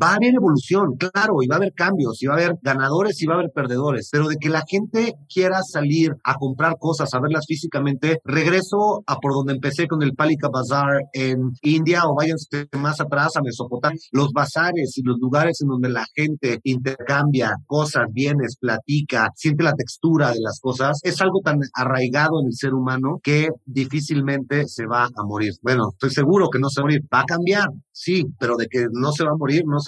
Va a haber evolución, claro, y va a haber cambios, y va a haber ganadores y va a haber perdedores, pero de que la gente quiera salir a comprar cosas, a verlas físicamente, regreso a por donde empecé con el Palika Bazaar en India o váyanse más atrás a Mesopotamia, los bazares y los lugares en donde la gente intercambia cosas, bienes, platica, siente la textura de las cosas, es algo tan arraigado en el ser humano que difícilmente se va a morir. Bueno, estoy seguro que no se va a morir, va a cambiar, sí, pero de que no se va a morir, no se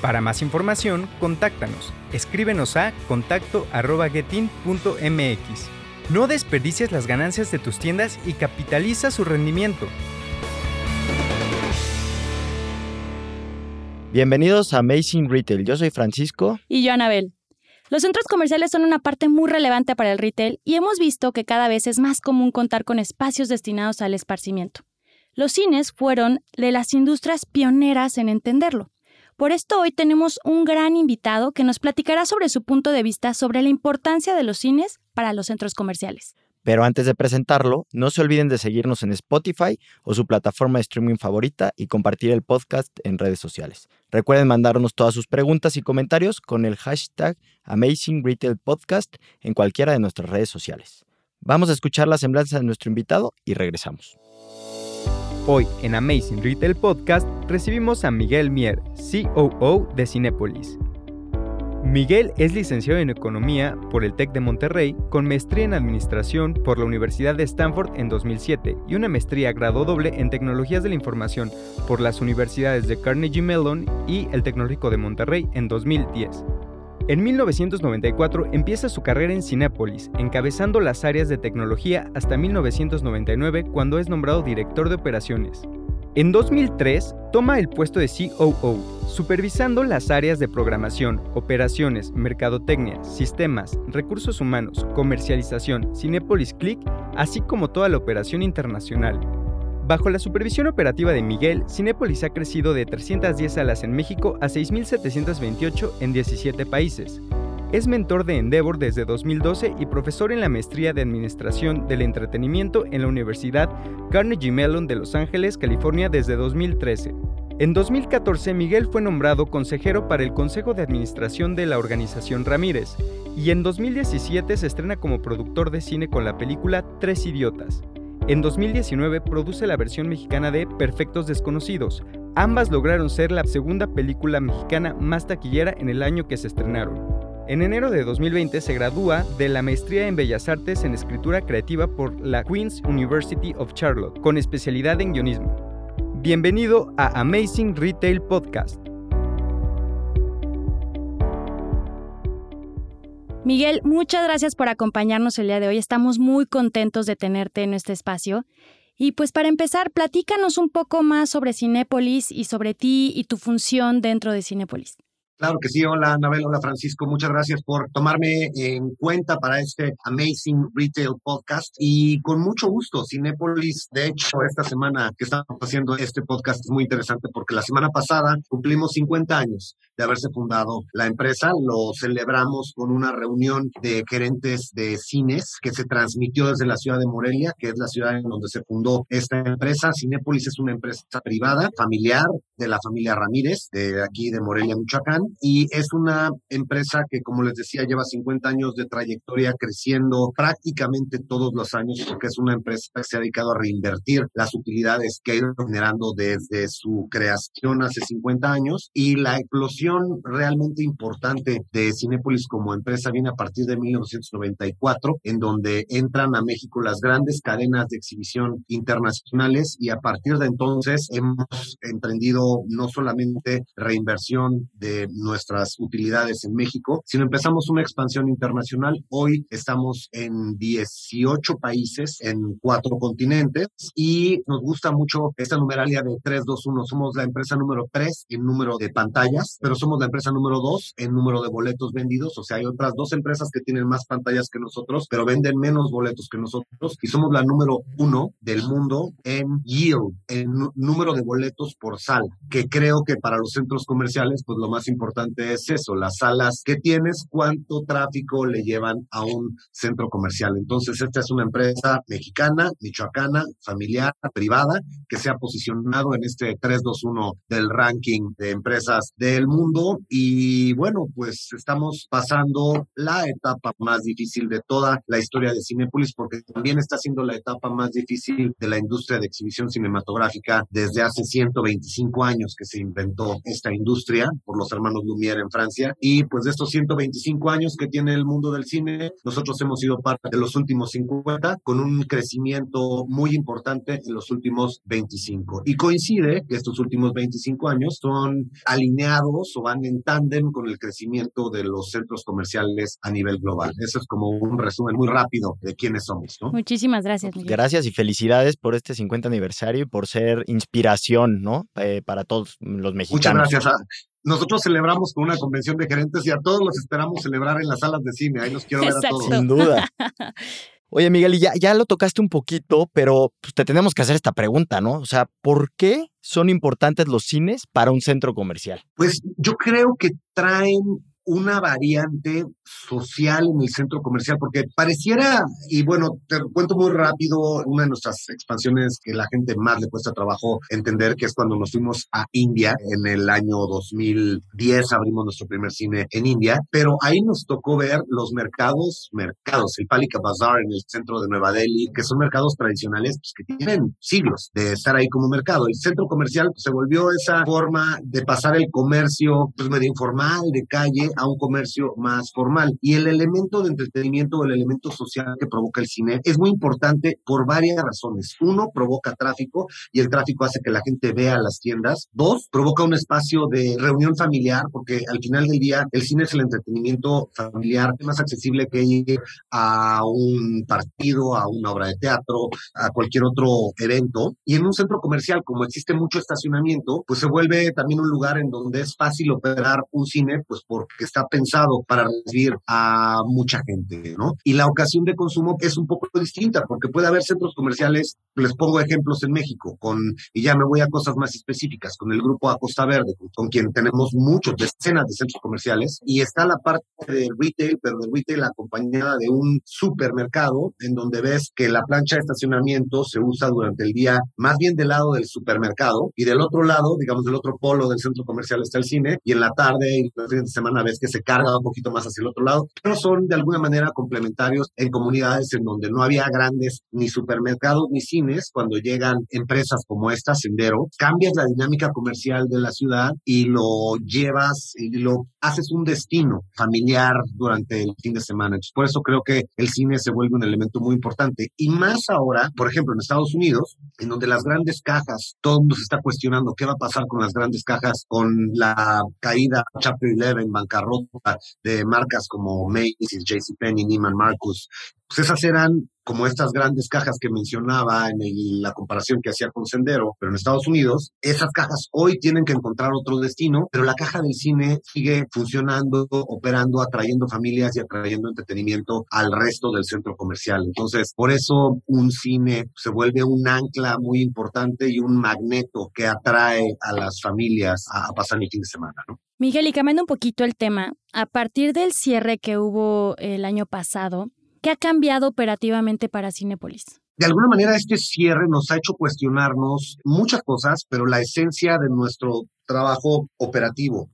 Para más información, contáctanos. Escríbenos a contacto.getin.mx. No desperdicies las ganancias de tus tiendas y capitaliza su rendimiento. Bienvenidos a Amazing Retail. Yo soy Francisco. Y yo, Anabel. Los centros comerciales son una parte muy relevante para el retail y hemos visto que cada vez es más común contar con espacios destinados al esparcimiento. Los cines fueron de las industrias pioneras en entenderlo. Por esto hoy tenemos un gran invitado que nos platicará sobre su punto de vista sobre la importancia de los cines para los centros comerciales. Pero antes de presentarlo, no se olviden de seguirnos en Spotify o su plataforma de streaming favorita y compartir el podcast en redes sociales. Recuerden mandarnos todas sus preguntas y comentarios con el hashtag Amazing Retail Podcast en cualquiera de nuestras redes sociales. Vamos a escuchar la semblanza de nuestro invitado y regresamos. Hoy en Amazing Retail Podcast recibimos a Miguel Mier, COO de Cinepolis. Miguel es licenciado en Economía por el TEC de Monterrey, con maestría en Administración por la Universidad de Stanford en 2007 y una maestría grado doble en Tecnologías de la Información por las universidades de Carnegie Mellon y el Tecnológico de Monterrey en 2010. En 1994 empieza su carrera en Cinépolis, encabezando las áreas de tecnología hasta 1999 cuando es nombrado director de operaciones. En 2003 toma el puesto de COO, supervisando las áreas de programación, operaciones, mercadotecnia, sistemas, recursos humanos, comercialización, Cinépolis Click, así como toda la operación internacional. Bajo la supervisión operativa de Miguel, Cinépolis ha crecido de 310 salas en México a 6.728 en 17 países. Es mentor de Endeavor desde 2012 y profesor en la maestría de Administración del Entretenimiento en la Universidad Carnegie Mellon de Los Ángeles, California desde 2013. En 2014, Miguel fue nombrado consejero para el Consejo de Administración de la organización Ramírez y en 2017 se estrena como productor de cine con la película Tres Idiotas. En 2019 produce la versión mexicana de Perfectos Desconocidos. Ambas lograron ser la segunda película mexicana más taquillera en el año que se estrenaron. En enero de 2020 se gradúa de la maestría en Bellas Artes en Escritura Creativa por la Queen's University of Charlotte, con especialidad en guionismo. Bienvenido a Amazing Retail Podcast. Miguel, muchas gracias por acompañarnos el día de hoy. Estamos muy contentos de tenerte en este espacio. Y pues para empezar, platícanos un poco más sobre Cinépolis y sobre ti y tu función dentro de Cinépolis. Claro que sí, hola Anabel, hola Francisco, muchas gracias por tomarme en cuenta para este Amazing Retail Podcast y con mucho gusto, Cinepolis, de hecho, esta semana que estamos haciendo este podcast es muy interesante porque la semana pasada cumplimos 50 años de haberse fundado la empresa, lo celebramos con una reunión de gerentes de cines que se transmitió desde la ciudad de Morelia, que es la ciudad en donde se fundó esta empresa. Cinepolis es una empresa privada, familiar, de la familia Ramírez, de aquí de Morelia, Michoacán y es una empresa que, como les decía, lleva 50 años de trayectoria creciendo prácticamente todos los años, porque es una empresa que se ha dedicado a reinvertir las utilidades que ha ido generando desde su creación hace 50 años y la realmente importante de Cinepolis como empresa viene a partir de 1994, en donde entran a México las grandes cadenas de exhibición internacionales y a partir de entonces hemos emprendido no solamente reinversión de nuestras utilidades en México, sino empezamos una expansión internacional. Hoy estamos en 18 países, en cuatro continentes, y nos gusta mucho esta numeralia de 321. Somos la empresa número 3 en número de pantallas, pero somos la empresa número 2 en número de boletos vendidos. O sea, hay otras dos empresas que tienen más pantallas que nosotros, pero venden menos boletos que nosotros. Y somos la número uno del mundo en yield, en número de boletos por sala, que creo que para los centros comerciales, pues lo más importante es eso, las salas que tienes, cuánto tráfico le llevan a un centro comercial. Entonces, esta es una empresa mexicana, michoacana, familiar, privada, que se ha posicionado en este 321 del ranking de empresas del mundo. Y bueno, pues estamos pasando la etapa más difícil de toda la historia de Cinepolis, porque también está siendo la etapa más difícil de la industria de exhibición cinematográfica desde hace 125 años que se inventó esta industria por los hermanos Lumière en Francia. Y pues de estos 125 años que tiene el mundo del cine, nosotros hemos sido parte de los últimos 50 con un crecimiento muy importante en los últimos 25. Y coincide que estos últimos 25 años son alineados van en tándem con el crecimiento de los centros comerciales a nivel global. Eso es como un resumen muy rápido de quiénes somos. ¿no? Muchísimas gracias. Miguel. Gracias y felicidades por este 50 aniversario y por ser inspiración ¿no? Eh, para todos los mexicanos. Muchas gracias. Nosotros celebramos con una convención de gerentes y a todos los esperamos celebrar en las salas de cine. Ahí los quiero ver a todos. Sin duda. Oye, Miguel, y ya, ya lo tocaste un poquito, pero pues, te tenemos que hacer esta pregunta, ¿no? O sea, ¿por qué son importantes los cines para un centro comercial? Pues yo creo que traen una variante social en el centro comercial, porque pareciera, y bueno, te cuento muy rápido, una de nuestras expansiones que la gente más le cuesta trabajo entender, que es cuando nos fuimos a India en el año 2010, abrimos nuestro primer cine en India, pero ahí nos tocó ver los mercados, mercados, el Palika Bazaar en el centro de Nueva Delhi, que son mercados tradicionales pues, que tienen siglos de estar ahí como mercado. El centro comercial se volvió esa forma de pasar el comercio pues medio informal, de calle, a un comercio más formal. Y el elemento de entretenimiento o el elemento social que provoca el cine es muy importante por varias razones. Uno, provoca tráfico y el tráfico hace que la gente vea las tiendas. Dos, provoca un espacio de reunión familiar porque al final del día el cine es el entretenimiento familiar más accesible que ir a un partido, a una obra de teatro, a cualquier otro evento. Y en un centro comercial, como existe mucho estacionamiento, pues se vuelve también un lugar en donde es fácil operar un cine, pues porque está pensado para recibir a mucha gente, ¿no? Y la ocasión de consumo es un poco distinta, porque puede haber centros comerciales, les pongo ejemplos en México, con, y ya me voy a cosas más específicas, con el grupo Acosta Verde, con, quien tenemos muchos, decenas de centros comerciales, y está la parte de retail, pero de retail acompañada de un supermercado, en donde ves que la plancha de estacionamiento se usa durante el día más bien del lado del supermercado, y del otro lado, digamos, del otro polo del centro comercial está el cine, y en la tarde y fines de semana ves que se carga un poquito más hacia el otro lado, pero son de alguna manera complementarios en comunidades en donde no había grandes ni supermercados ni cines. Cuando llegan empresas como esta, Sendero, cambias la dinámica comercial de la ciudad y lo llevas y lo haces un destino familiar durante el fin de semana. Entonces, por eso creo que el cine se vuelve un elemento muy importante. Y más ahora, por ejemplo, en Estados Unidos, en donde las grandes cajas, todo el mundo se está cuestionando qué va a pasar con las grandes cajas, con la caída Chapter 11, bancarrota de marcas como Macy's, JCPenney, Neiman Marcus. Pues esas eran como estas grandes cajas que mencionaba en la comparación que hacía con Sendero, pero en Estados Unidos, esas cajas hoy tienen que encontrar otro destino, pero la caja del cine sigue funcionando, operando, atrayendo familias y atrayendo entretenimiento al resto del centro comercial. Entonces, por eso un cine se vuelve un ancla muy importante y un magneto que atrae a las familias a, a pasar el fin de semana, ¿no? Miguel, y cambiando un poquito el tema, a partir del cierre que hubo el año pasado, ¿qué ha cambiado operativamente para Cinepolis? De alguna manera este cierre nos ha hecho cuestionarnos muchas cosas, pero la esencia de nuestro trabajo operativo.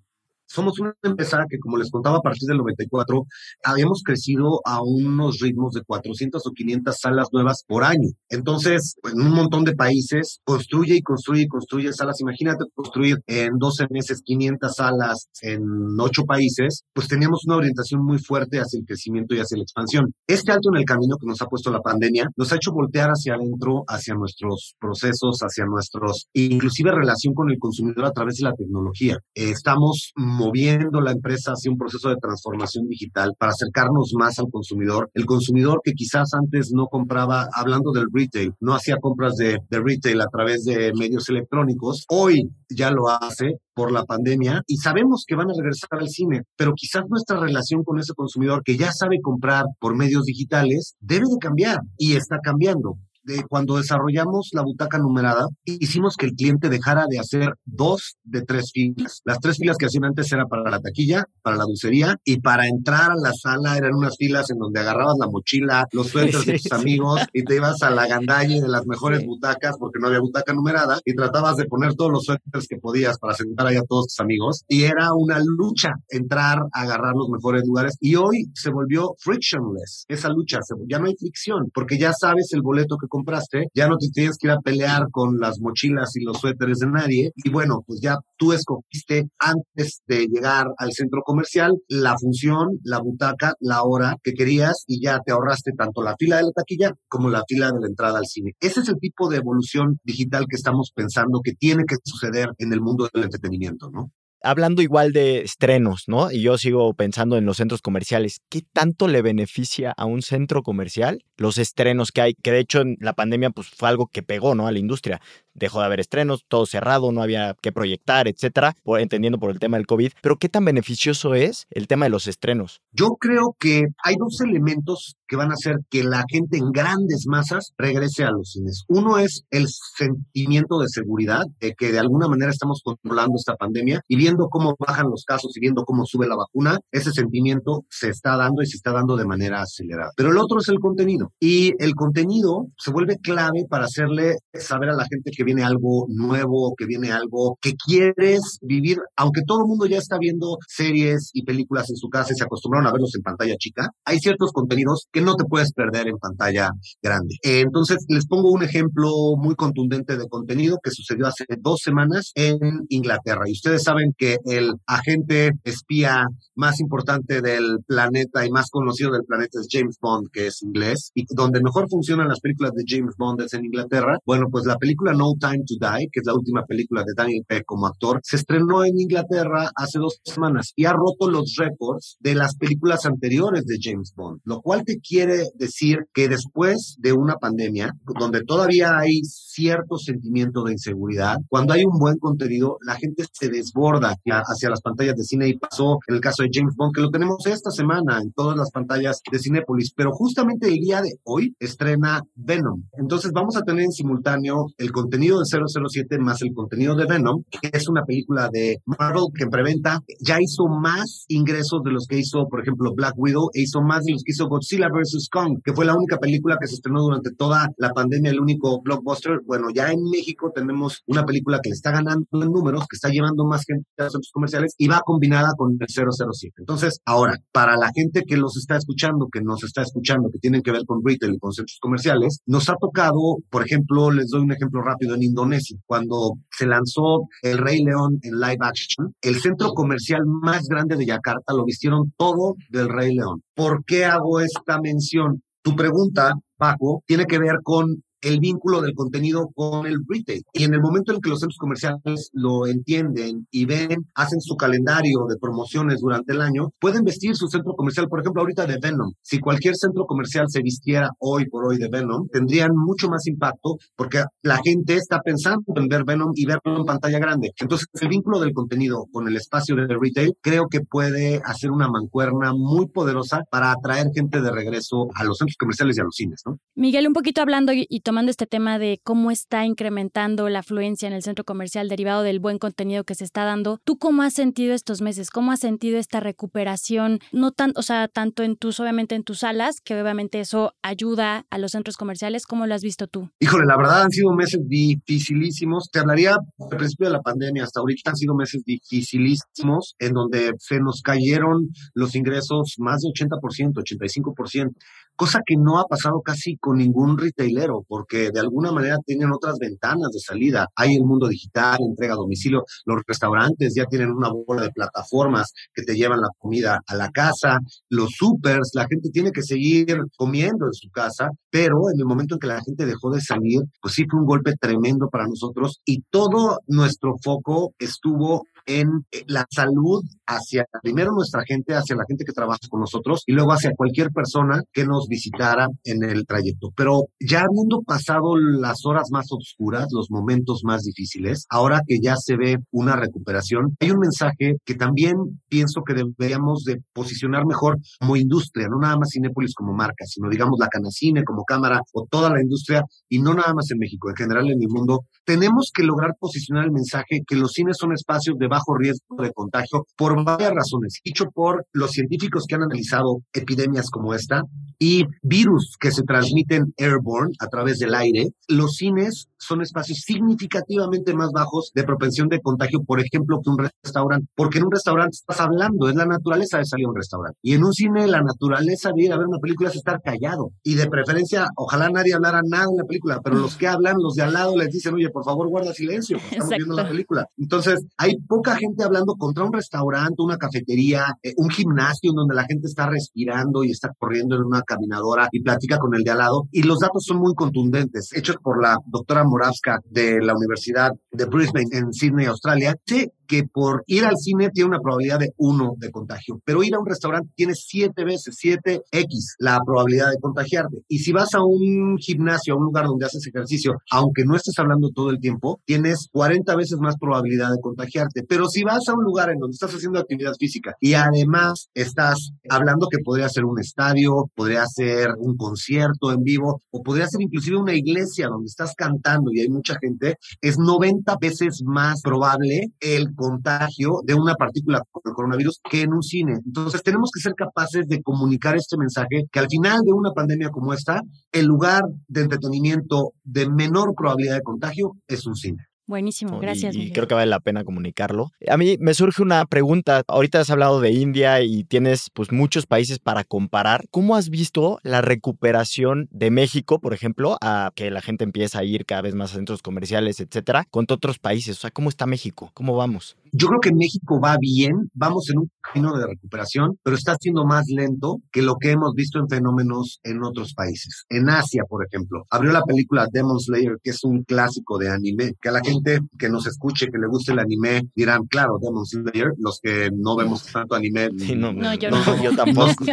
Somos una empresa que, como les contaba, a partir del 94, habíamos crecido a unos ritmos de 400 o 500 salas nuevas por año. Entonces, en un montón de países, construye y construye y construye salas. Imagínate construir en 12 meses 500 salas en 8 países, pues teníamos una orientación muy fuerte hacia el crecimiento y hacia la expansión. Este alto en el camino que nos ha puesto la pandemia nos ha hecho voltear hacia adentro, hacia nuestros procesos, hacia nuestros, inclusive relación con el consumidor a través de la tecnología. estamos moviendo la empresa hacia un proceso de transformación digital para acercarnos más al consumidor. El consumidor que quizás antes no compraba, hablando del retail, no hacía compras de, retail a través de medios electrónicos, hoy ya lo hace por la pandemia y sabemos que van a regresar al cine, pero quizás nuestra relación con ese consumidor que ya sabe comprar por medios digitales debe de cambiar y está cambiando de cuando desarrollamos la butaca numerada, hicimos que el cliente dejara de hacer dos de tres filas. Las tres filas que hacían antes eran para la taquilla, para la dulcería y para entrar a la sala eran unas filas en donde agarrabas la mochila, los suéteres de tus amigos y te ibas a la gandalle de las mejores butacas porque no había butaca numerada y tratabas de poner todos los suéteres que podías para sentar ahí a todos tus amigos y era una lucha entrar a agarrar los mejores lugares y hoy se volvió frictionless esa lucha, ya no hay fricción porque ya sabes el boleto que compraste, ya no te tienes que ir a pelear con las mochilas y los suéteres de nadie. Y bueno, pues ya tú escogiste antes de llegar al centro comercial la función, la butaca, la hora que querías y ya te ahorraste tanto la fila de la taquilla como la fila de la entrada al cine. Ese es el tipo de evolución digital que estamos pensando que tiene que suceder en el mundo del entretenimiento, ¿no? Hablando igual de estrenos, ¿no? Y yo sigo pensando en los centros comerciales. ¿Qué tanto le beneficia a un centro comercial los estrenos que hay? Que de hecho en la pandemia pues fue algo que pegó, ¿no? A la industria. Dejó de haber estrenos, todo cerrado, no había que proyectar, etcétera, entendiendo por el tema del COVID. Pero ¿qué tan beneficioso es el tema de los estrenos? Yo creo que hay dos elementos que van a hacer que la gente en grandes masas regrese a los cines. Uno es el sentimiento de seguridad, de que de alguna manera estamos controlando esta pandemia y viendo cómo bajan los casos y viendo cómo sube la vacuna, ese sentimiento se está dando y se está dando de manera acelerada. Pero el otro es el contenido. Y el contenido se vuelve clave para hacerle saber a la gente que viene algo nuevo, que viene algo que quieres vivir, aunque todo el mundo ya está viendo series y películas en su casa y se acostumbraron a verlos en pantalla chica, hay ciertos contenidos que no te puedes perder en pantalla grande. Entonces, les pongo un ejemplo muy contundente de contenido que sucedió hace dos semanas en Inglaterra. Y ustedes saben que el agente espía más importante del planeta y más conocido del planeta es James Bond, que es inglés, y donde mejor funcionan las películas de James Bond es en Inglaterra. Bueno, pues la película No Time to Die, que es la última película de Daniel Peck como actor, se estrenó en Inglaterra hace dos semanas y ha roto los récords de las películas anteriores de James Bond, lo cual te quiere decir que después de una pandemia, donde todavía hay cierto sentimiento de inseguridad, cuando hay un buen contenido, la gente se desborda hacia, las pantallas de cine y pasó en el caso de James Bond, que lo tenemos esta semana en todas las pantallas de Cinépolis, pero justamente el día de hoy estrena Venom. Entonces vamos a tener en simultáneo el contenido de 007 más el contenido de Venom, que es una película de Marvel que en preventa ya hizo más ingresos de los que hizo, por ejemplo, Black Widow, e hizo más de los que hizo Godzilla vs. Kong, que fue la única película que se estrenó durante toda la pandemia, el único blockbuster. Bueno, ya en México tenemos una película que le está ganando en números, que está llevando más gente centros comerciales y va combinada con el 007. Entonces, ahora, para la gente que los está escuchando, que nos está escuchando, que tienen que ver con retail y con centros comerciales, nos ha tocado, por ejemplo, les doy un ejemplo rápido, en Indonesia, cuando se lanzó El Rey León en live action, el centro comercial más grande de Yakarta lo vistieron todo del Rey León. ¿Por qué hago esta mención? Tu pregunta, Paco, tiene que ver con el vínculo del contenido con el retail. Y en el momento en que los centros comerciales lo entienden y ven, hacen su calendario de promociones durante el año, pueden vestir su centro comercial, por ejemplo, ahorita de Venom. Si cualquier centro comercial se vistiera hoy por hoy de Venom, tendrían mucho más impacto porque la gente está pensando en ver Venom y verlo en pantalla grande. Entonces, el vínculo del contenido con el espacio de retail creo que puede hacer una mancuerna muy poderosa para atraer gente de regreso a los centros comerciales y a los cines, ¿no? Miguel, un poquito hablando y tomando retomando este tema de cómo está incrementando la afluencia en el centro comercial derivado del buen contenido que se está dando, ¿tú cómo has sentido estos meses? ¿Cómo has sentido esta recuperación? No tan, o sea, tanto en tus, obviamente en tus salas, que obviamente eso ayuda a los centros comerciales, ¿cómo lo has visto tú? Híjole, la verdad han sido meses dificilísimos. Te hablaría al principio de la pandemia hasta ahorita han sido meses dificilísimos en donde se nos cayeron los ingresos más de 80%, 85% cosa que no ha pasado casi con ningún retailero, porque de alguna manera tienen otras ventanas de salida. Hay el mundo digital, entrega a domicilio, los restaurantes ya tienen una bola de plataformas que te llevan la comida a la casa, los supers, la gente tiene que seguir comiendo en su casa, pero en el momento en que la gente dejó de salir, pues sí fue un golpe tremendo para nosotros y todo nuestro foco estuvo en eh, la salud hacia primero nuestra gente, hacia la gente que trabaja con nosotros y luego hacia cualquier persona que nos visitara en el trayecto. Pero ya habiendo pasado las horas más oscuras, los momentos más difíciles, ahora que ya se ve una recuperación, hay un mensaje que también pienso que deberíamos de posicionar mejor como industria, no nada más Cinépolis como marca, sino digamos la Canacine como cámara o toda la industria y no nada más en México, en general en el mundo. Tenemos que lograr posicionar el mensaje que los cines son espacios de bajo riesgo de contagio por varias razones, dicho por los científicos que han analizado epidemias como esta y virus que se transmiten airborne a través del aire. Los cines son espacios significativamente más bajos de propensión de contagio, por ejemplo, que un restaurante, porque en un restaurante estás hablando, es la naturaleza de salir a un restaurante. Y en un cine, la naturaleza de ir a ver una película es estar callado. Y de preferencia, ojalá nadie hablara nada en la película, pero los que hablan, los de al lado les dicen, oye, por favor, guarda silencio, estamos viendo la película. Entonces, hay poca gente hablando contra un restaurante, una cafetería, eh, un gimnasio en donde la gente está respirando y está corriendo en una caminadora y platica con el de al lado. Y los datos son muy contundentes, hechos por la doctora Moravska de la Universidad de Brisbane en Sydney, Australia. Sí, que por ir al cine tiene una probabilidad de uno de contagio, pero ir a un restaurante tiene siete veces, siete X la probabilidad de contagiarte. Y si vas a un gimnasio, a un lugar donde haces ejercicio, aunque no estés hablando todo el tiempo, tienes 40 veces más probabilidad de contagiarte. Pero si vas a un lugar en donde estás haciendo actividad física y además estás hablando que podría ser un estadio, podría ser un concierto en vivo o podría ser inclusive una iglesia donde estás cantando y hay mucha gente, es 90 veces más probable el contagio de una partícula con coronavirus que en un cine. Entonces tenemos que ser capaces de comunicar este mensaje que al final de una pandemia como esta, el lugar de entretenimiento de menor probabilidad de contagio es un cine. Buenísimo, gracias. Y, creo que vale la pena comunicarlo. A mí me surge una pregunta. Ahorita has hablado de India y tienes pues muchos países para comparar. ¿Cómo has visto la recuperación de México, por ejemplo, a que la gente empieza a ir cada vez más a centros comerciales, etcétera, con otros países? O sea, ¿cómo está México? ¿Cómo vamos? Yo creo que México va bien, vamos en un camino de recuperación, pero está siendo más lento que lo que hemos visto en fenómenos en otros países. En Asia, por ejemplo, abrió la película Demon Slayer, que es un clásico de anime, que a la gente que nos escuche, que le guste el anime, dirán, claro, Demon Slayer, los que no vemos tanto anime. no, yo, no. yo tampoco.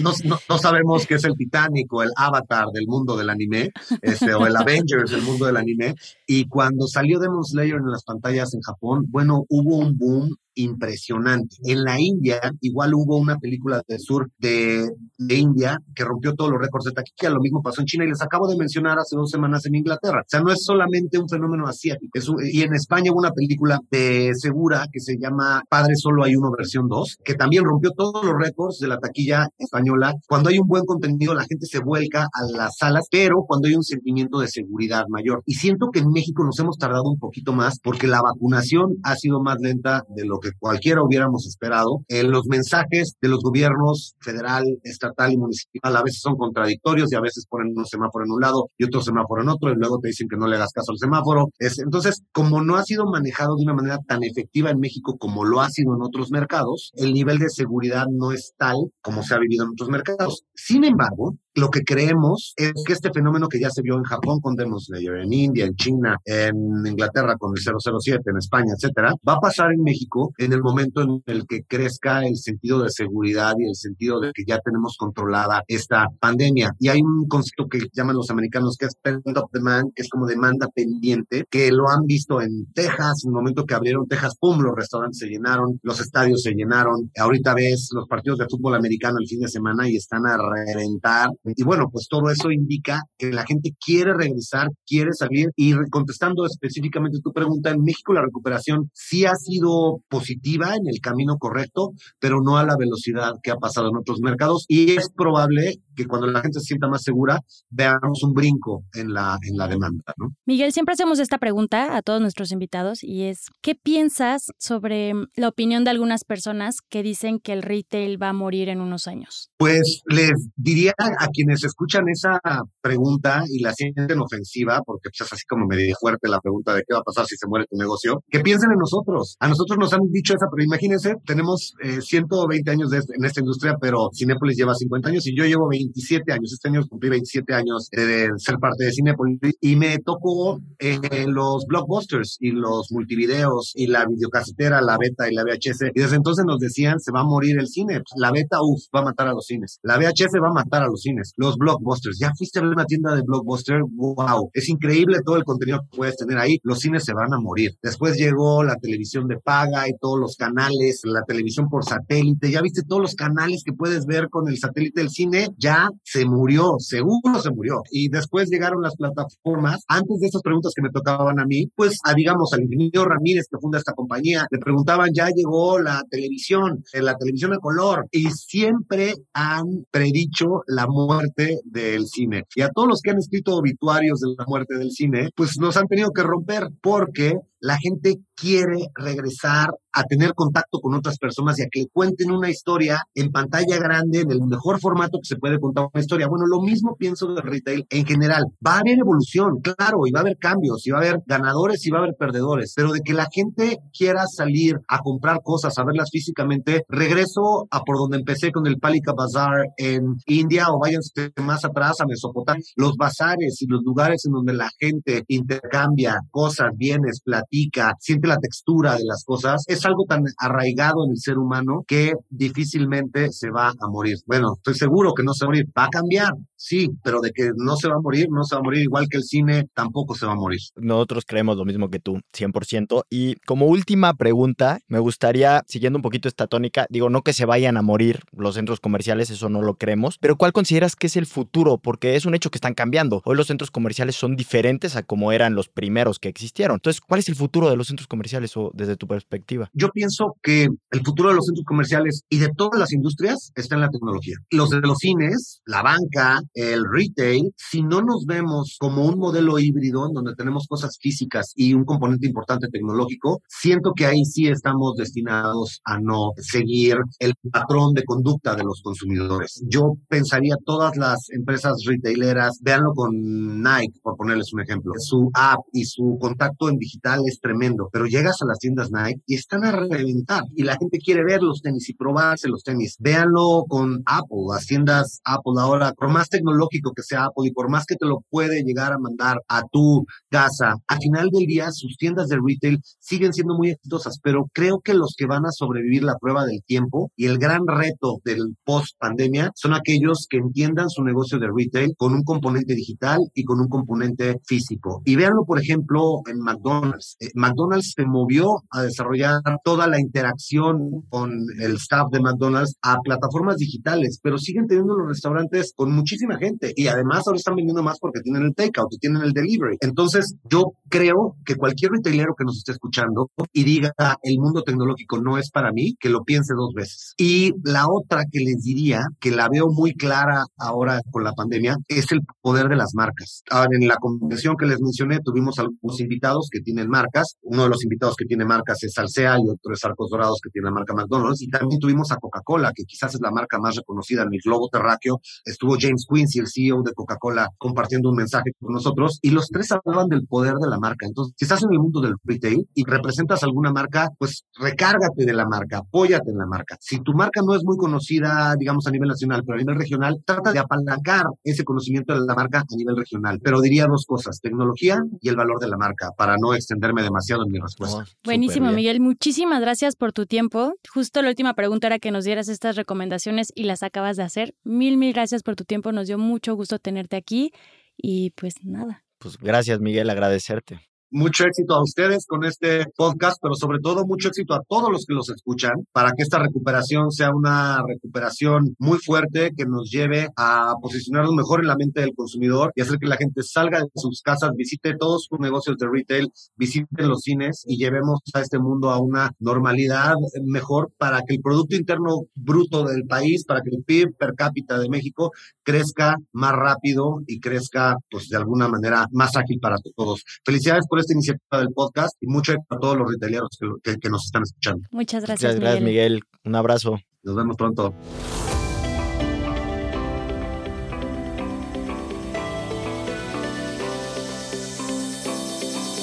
No, sabemos qué es el Titanic o el Avatar del mundo del anime, este, o el Avengers del mundo del anime. Y cuando salió Demon Slayer en las pantallas en Japón, bueno, hubo hubo un boom impresionante. En la India, igual hubo una película del sur de, India que rompió todos los récords de taquilla. Lo mismo pasó en China y les acabo de mencionar hace dos semanas en Inglaterra. O sea, no es solamente un fenómeno asiático. y en España hubo una película de Segura que se llama Padre Solo hay uno versión 2, que también rompió todos los récords de la taquilla española. Cuando hay un buen contenido, la gente se vuelca a las salas, pero cuando hay un sentimiento de seguridad mayor. Y siento que en México nos hemos tardado un poquito más porque la vacunación ha sido más lenta de lo que cualquiera hubiéramos esperado. Eh, los mensajes de los gobiernos federal, estatal y municipal a veces son contradictorios y a veces ponen un semáforo en un lado y otro semáforo en otro y luego te dicen que no le hagas caso al semáforo. Es, entonces, como no ha sido manejado de una manera tan efectiva en México como lo ha sido en otros mercados, el nivel de seguridad no es tal como se ha vivido en otros mercados. Sin embargo, lo que creemos es que este fenómeno que ya se vio en Japón con Demon Slayer, en India, en China, en Inglaterra con el 007, en España, etcétera, va a pasar en México en el momento en el que crezca el sentido de seguridad y el sentido de que ya tenemos controlada esta pandemia. Y hay un concepto que llaman los americanos que es pent-up demand, que es como demanda pendiente, que lo han visto en Texas, en el momento que abrieron Texas, pum, los restaurantes se llenaron, los estadios se llenaron. Ahorita ves los partidos de fútbol americano el fin de semana y están a reventar Y bueno, pues todo eso indica que la gente quiere regresar, quiere salir. Y contestando específicamente tu pregunta, en México la recuperación sí ha sido positiva en el camino correcto, pero no a la velocidad que ha pasado en otros mercados. Y es probable que cuando la gente se sienta más segura, veamos un brinco en la, en la demanda. ¿no? Miguel, siempre hacemos esta pregunta a todos nuestros invitados y es, ¿qué piensas sobre la opinión de algunas personas que dicen que el retail va a morir en unos años? Pues les diría a quienes escuchan esa pregunta y la sienten ofensiva, porque pues, es así como medio fuerte la pregunta de qué va a pasar si se muere tu negocio, que piensen en nosotros. A nosotros nos han dicho esa, pero imagínense, tenemos 120 eh, años de, en esta industria, pero Cinepolis lleva 50 años y yo llevo 27 años. Este año cumplí 27 años de ser parte de Cinepolis y me tocó en los blockbusters y los multivideos y la videocasetera, la beta y la VHS. Y desde entonces nos decían, se va a morir el cine. La beta, uff, va a matar a los cines. La VHS va a matar a los cines. Los blockbusters. ¿Ya fuiste a ver una tienda de blockbuster? ¡Wow! Es increíble todo el contenido que puedes tener ahí. Los cines se van a morir. Después llegó la televisión de paga y todos los canales, la televisión por satélite. ¿Ya viste todos los canales que puedes ver con el satélite del cine? Ya se murió, seguro se murió. Y después llegaron las plataformas. Antes de esas preguntas que me tocaban a mí, pues a, digamos, al ingeniero Ramírez que funda esta compañía, le preguntaban, ya llegó la televisión, en la televisión a color, y siempre han predicho la muerte del cine. Y a todos los que han escrito obituarios de la muerte del cine, pues nos han tenido que romper porque la gente quiere regresar a tener contacto con otras personas y a que cuenten una historia en pantalla grande, en el mejor formato que se puede contar una historia. Bueno, lo mismo pienso del retail en general. Va a haber evolución, claro, y va a haber cambios, y va a haber ganadores y va a haber perdedores, pero de que la gente quiera salir a comprar cosas, a verlas físicamente, regreso a por donde empecé con el Palika Bazaar en India o váyanse más atrás a Mesopotamia, los bazares y los lugares en donde la gente intercambia cosas, bienes, platica, siente la textura de las cosas, es algo tan arraigado en el ser humano que difícilmente se va a morir. Bueno, estoy seguro que no se va a morir. Va a cambiar, sí, pero de que no se va a morir, no se va a morir igual que el cine, tampoco se va a morir. Nosotros creemos lo mismo que tú, 100%. Y como última pregunta, me gustaría, siguiendo un poquito esta tónica, digo, no que se vayan a morir los centros comerciales, eso no lo creemos, pero ¿cuál consideras que es el futuro? Porque es un hecho que están cambiando. Hoy los centros comerciales son diferentes a como eran los primeros que existieron. Entonces, ¿cuál es el futuro de los centros comerciales o desde tu perspectiva? Yo pienso que el futuro de los centros comerciales y de todas las industrias está en la tecnología. Los de los cines, la banca, el retail, si no nos vemos como un modelo híbrido en donde tenemos cosas físicas y un componente importante tecnológico, siento que ahí sí estamos destinados a no seguir el patrón de conducta de los consumidores. Yo pensaría todas las empresas retaileras, véanlo con Nike, por ponerles un ejemplo, su app y su contacto en digital es tremendo, pero llegas a las tiendas Nike y están a reventar y la gente quiere ver los tenis y probarse los tenis. Véanlo con Apple, las tiendas Apple ahora, por más tecnológico que sea Apple y por más que te lo puede llegar a mandar a tu casa, al final del día sus tiendas de retail siguen siendo muy exitosas, pero creo que los que van a sobrevivir la prueba del tiempo y el gran reto del post pandemia son aquellos que entiendan su negocio de retail con un componente digital y con un componente físico. Y véanlo, por ejemplo, en McDonald's. Eh, McDonald's se movió a desarrollar toda la interacción con el staff de McDonald's a plataformas digitales, pero siguen teniendo los restaurantes con muchísima gente y además ahora están vendiendo más porque tienen el takeout y tienen el delivery. Entonces, yo creo que cualquier retailero que nos esté escuchando y diga el mundo tecnológico no es para mí, que lo piense dos veces. Y la otra que les diría, que la veo muy clara ahora con la pandemia, es el poder de las marcas. en la convención que les mencioné, tuvimos algunos invitados que tienen marcas. Uno de los invitados que tiene marcas es Alsea y otro es Arcos Dorados que tiene la marca McDonald's. Y también tuvimos a Coca-Cola, que quizás es la marca más reconocida en el globo terráqueo. Estuvo James Quincy, el CEO de Coca-Cola, compartiendo un mensaje con nosotros. Y los tres hablaban del poder de la marca. Entonces, si estás en el mundo del retail y representas alguna marca, pues recárgate de la marca, apóyate en la marca. Si tu marca no es muy conocida, digamos, a nivel nacional, pero a nivel regional, trata de apalancar ese conocimiento de la marca a nivel regional. Pero diría dos cosas, tecnología y el valor de la marca, para no extenderme demasiado en mi respuesta. Buenísimo, Miguel. Muchísimas gracias por tu tiempo. Justo la última pregunta era que nos dieras estas recomendaciones y las acabas de hacer. Mil, mil gracias por tu tiempo. Nos dio mucho gusto tenerte aquí y pues nada. Pues gracias, Miguel, agradecerte. Mucho éxito a ustedes con este podcast, pero sobre todo mucho éxito a todos los que los escuchan para que esta recuperación sea una recuperación muy fuerte que nos lleve a posicionarnos mejor en la mente del consumidor y hacer que la gente salga de sus casas, visite todos sus negocios de retail, visiten los cines y llevemos a este mundo a una normalidad mejor para que el Producto Interno Bruto del país, para que el PIB per cápita de México crezca más rápido y crezca, pues de alguna manera, más ágil para todos. Felicidades por esta iniciativa del podcast y mucho éxito a todos los retaileros que, nos están escuchando. Muchas gracias. Muchas gracias, Miguel. Un abrazo. Nos vemos pronto.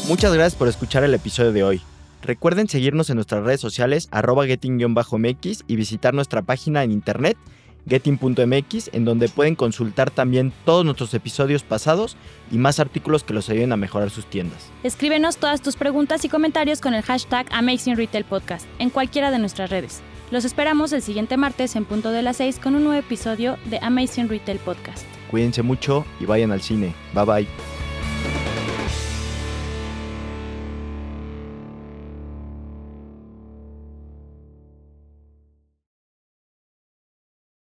Muchas gracias por escuchar el episodio de hoy. Recuerden seguirnos en nuestras redes sociales arroba getting-mx y visitar nuestra página en internet getting.mx en donde pueden consultar también todos nuestros episodios pasados y más artículos que los ayuden a mejorar sus tiendas. Escríbenos todas tus preguntas y comentarios con el hashtag Amazing Retail Podcast en cualquiera de nuestras redes. Los esperamos el siguiente martes en punto de las 6 con un nuevo episodio de Amazing Retail Podcast. Cuídense mucho y vayan al cine. Bye bye.